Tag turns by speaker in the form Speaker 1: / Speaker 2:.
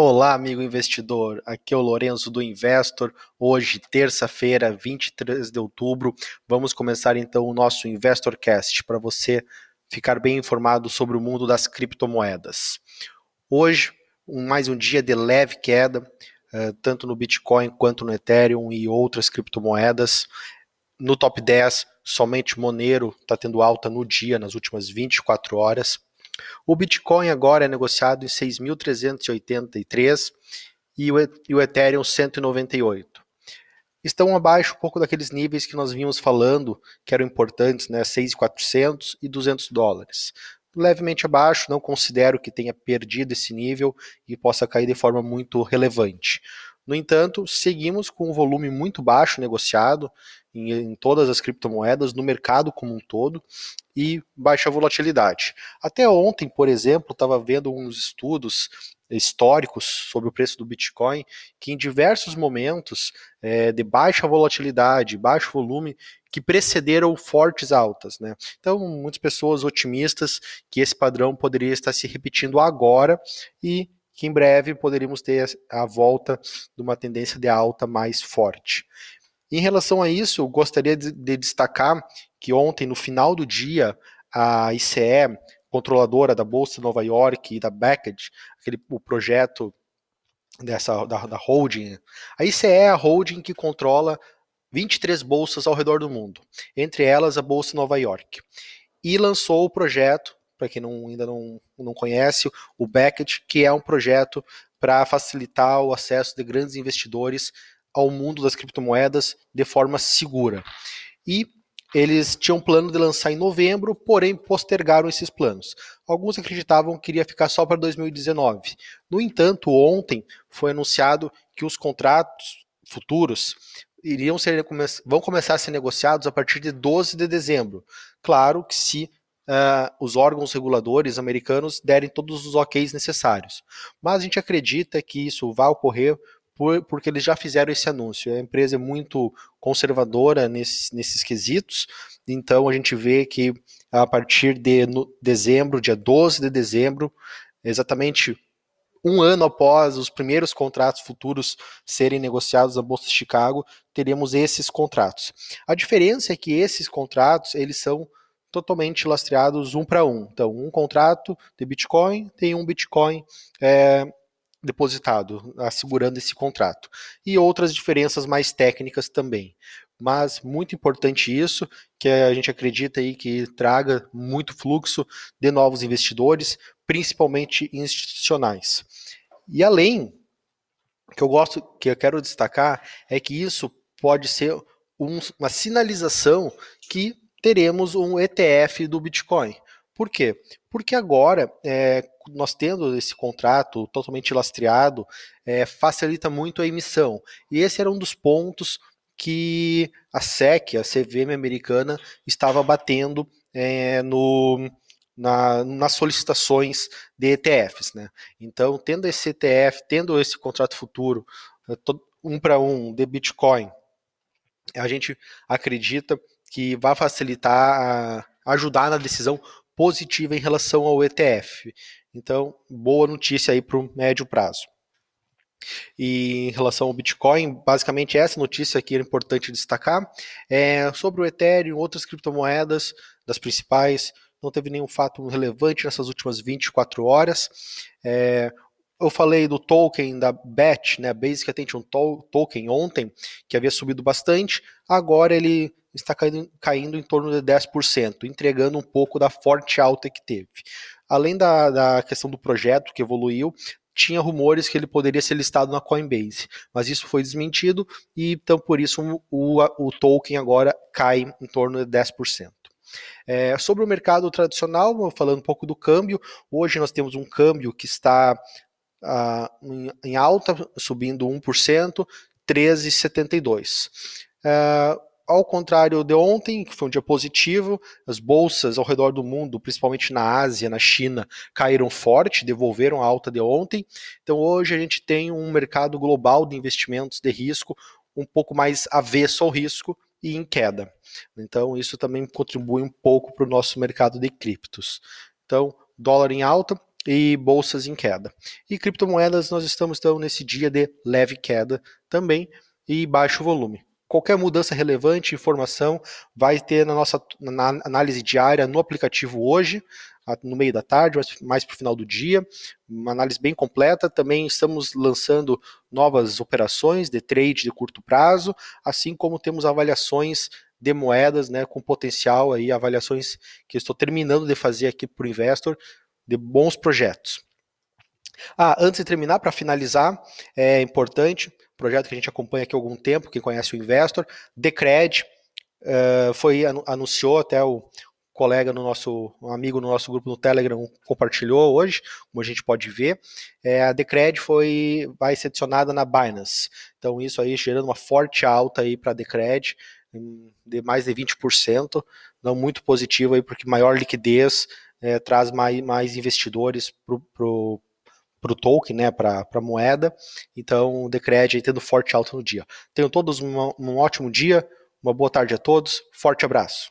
Speaker 1: Olá, amigo investidor. Aqui é o Lourenço do Investor. Hoje, terça-feira, 23 de outubro, vamos começar então o nosso Investorcast para você ficar bem informado sobre o mundo das criptomoedas. Hoje, mais um dia de leve queda, eh, tanto no Bitcoin quanto no Ethereum e outras criptomoedas. No top 10, somente Monero está tendo alta no dia, nas últimas 24 horas. O Bitcoin agora é negociado em 6.383 e o Ethereum 198. Estão abaixo um pouco daqueles níveis que nós vínhamos falando, que eram importantes, né, 6.400 e 200 dólares. Levemente abaixo, não considero que tenha perdido esse nível e possa cair de forma muito relevante. No entanto, seguimos com um volume muito baixo negociado em, em, todas as criptomoedas, no mercado como um todo, e baixa volatilidade. Até ontem, por exemplo, estava vendo uns estudos históricos sobre o preço do Bitcoin, que em diversos momentos é, de baixa volatilidade, baixo volume, que precederam fortes altas. Né? Então, muitas pessoas otimistas que esse padrão poderia estar se repetindo agora e que em breve poderíamos ter a volta de uma tendência de alta mais forte. Em relação a isso, gostaria de, de destacar que ontem, no final do dia, a ICE, controladora da Bolsa de Nova York e da Beckett, aquele, o projeto dessa da, da holding, a ICE é a holding que controla 23 bolsas ao redor do mundo, entre elas a Bolsa de Nova York, e lançou o projeto para quem não, ainda não, não conhece, o Beckett, que é um projeto para facilitar o acesso de grandes investidores ao mundo das criptomoedas de forma segura. E eles tinham plano de lançar em novembro, porém postergaram esses planos. Alguns acreditavam que iria ficar só para 2019. No entanto, ontem foi anunciado que os contratos futuros iriam ser vão começar a ser negociados a partir de 12 de dezembro. Claro que se uh, os órgãos reguladores americanos derem todos os OKs necessários. Mas a gente acredita que isso vai ocorrer por, porque eles já fizeram esse anúncio. A empresa é muito conservadora nesses, nesses quesitos, então a gente vê que a partir de dezembro, dia 12 de dezembro, exatamente um ano após os primeiros contratos futuros serem negociados na Bolsa de Chicago, teremos esses contratos. A diferença é que esses contratos, eles são totalmente lastreados um para um. Então, um contrato de Bitcoin tem um Bitcoin é, depositado, assegurando esse contrato. E outras diferenças mais técnicas também. Mas muito importante isso, que a gente acredita aí que traga muito fluxo de novos investidores, principalmente institucionais. E além, que eu gosto, que eu quero destacar, é que isso pode ser um, uma sinalização que teremos um ETF do Bitcoin. Por quê? Porque agora, é, nós tendo esse contrato totalmente lastreado, é, facilita muito a emissão. E esse era um dos pontos que a SEC, a CVM americana, estava batendo é, no, na, nas solicitações de ETFs. Né? Então, tendo esse ETF, tendo esse contrato futuro, é, um para um de Bitcoin, a gente acredita que vai facilitar, ajudar na decisão positiva em relação ao ETF. Então, boa notícia aí para o médio prazo. E em relação ao Bitcoin, basicamente essa notícia aqui é importante destacar. É, sobre o Ethereum, outras criptomoedas, das principais, não teve nenhum fato relevante nessas últimas 24 horas. É, eu falei do token da BAT, né, Basic Attention Token, ontem, que havia subido bastante, agora ele está caindo, caindo em torno de 10%, entregando um pouco da forte alta que teve. Além da, da questão do projeto que evoluiu, tinha rumores que ele poderia ser listado na Coinbase, mas isso foi desmentido e então por isso o, o token agora cai em torno de 10%. É, sobre o mercado tradicional, falando um pouco do câmbio, hoje nós temos um câmbio que está em, em, alta, subindo 1%, 13,72. Uh, ao contrário de ontem, que foi um dia positivo, as bolsas ao redor do mundo, principalmente na Ásia, na China, caíram forte, devolveram a alta de ontem. Então hoje a gente tem um mercado global de investimentos de risco um pouco mais avesso ao risco e em queda. Então isso também contribui um pouco para o nosso mercado de criptos. Então, dólar em alta, e bolsas em queda. E criptomoedas nós estamos então nesse dia de leve queda também e baixo volume. Qualquer mudança relevante, informação, vai ter na nossa na análise diária no aplicativo hoje, no meio da tarde, mais para o final do dia. Uma análise bem completa. Também estamos lançando novas operações de trade de curto prazo, assim como temos avaliações de moedas, né, com potencial aí, avaliações que estou terminando de fazer aqui para o investor, de bons projetos. Ah, antes de terminar, para finalizar, é importante, projeto que a gente acompanha aqui há algum tempo, quem conhece o Investor, Decred, uh, foi anunciou até o colega no nosso, um amigo no nosso grupo no Telegram compartilhou hoje, como a gente pode ver, é, a Decred foi, vai ser adicionada na Binance, então isso aí gerando uma forte alta aí para a Decred, de mais de 20%, não muito positivo aí, porque maior liquidez é, traz mais, mais investidores para pro, para o token, né, para a moeda. Então, o Decred aí tendo forte alta no dia. Tenham todos um ótimo dia, uma boa tarde a todos, forte abraço.